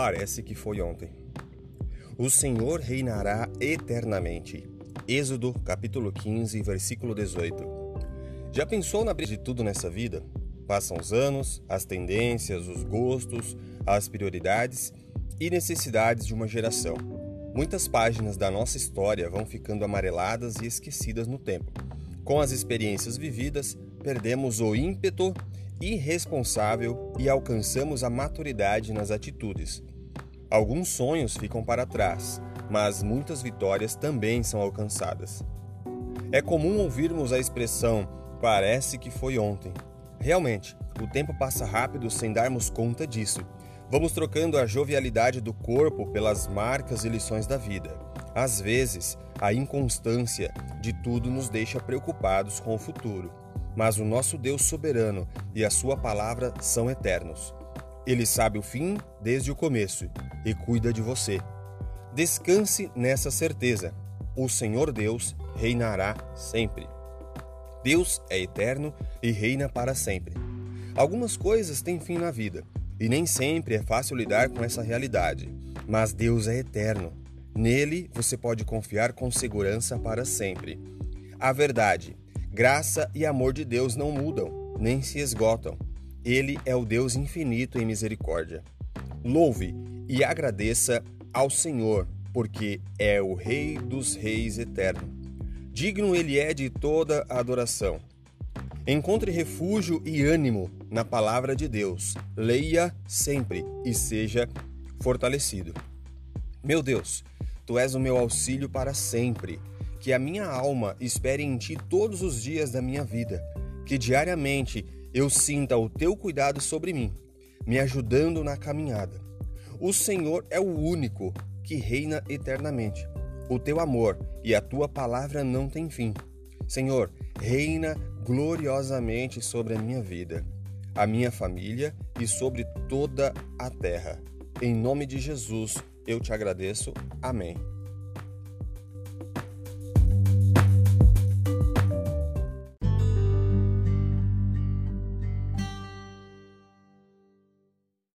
Parece que foi ontem. O Senhor reinará eternamente. Êxodo, capítulo 15, versículo 18. Já pensou na brisa de tudo nessa vida? Passam os anos, as tendências, os gostos, as prioridades e necessidades de uma geração. Muitas páginas da nossa história vão ficando amareladas e esquecidas no tempo. Com as experiências vividas, perdemos o ímpeto irresponsável e alcançamos a maturidade nas atitudes. Alguns sonhos ficam para trás, mas muitas vitórias também são alcançadas. É comum ouvirmos a expressão parece que foi ontem. Realmente, o tempo passa rápido sem darmos conta disso. Vamos trocando a jovialidade do corpo pelas marcas e lições da vida. Às vezes, a inconstância de tudo nos deixa preocupados com o futuro mas o nosso Deus soberano e a sua palavra são eternos. Ele sabe o fim desde o começo e cuida de você. Descanse nessa certeza: o Senhor Deus reinará sempre. Deus é eterno e reina para sempre. Algumas coisas têm fim na vida e nem sempre é fácil lidar com essa realidade, mas Deus é eterno. Nele você pode confiar com segurança para sempre. A verdade Graça e amor de Deus não mudam, nem se esgotam. Ele é o Deus infinito em misericórdia. Louve e agradeça ao Senhor, porque é o Rei dos Reis eterno. Digno ele é de toda a adoração. Encontre refúgio e ânimo na palavra de Deus. Leia sempre e seja fortalecido. Meu Deus, tu és o meu auxílio para sempre que a minha alma espere em ti todos os dias da minha vida, que diariamente eu sinta o teu cuidado sobre mim, me ajudando na caminhada. O Senhor é o único que reina eternamente. O teu amor e a tua palavra não têm fim. Senhor, reina gloriosamente sobre a minha vida, a minha família e sobre toda a terra. Em nome de Jesus, eu te agradeço. Amém.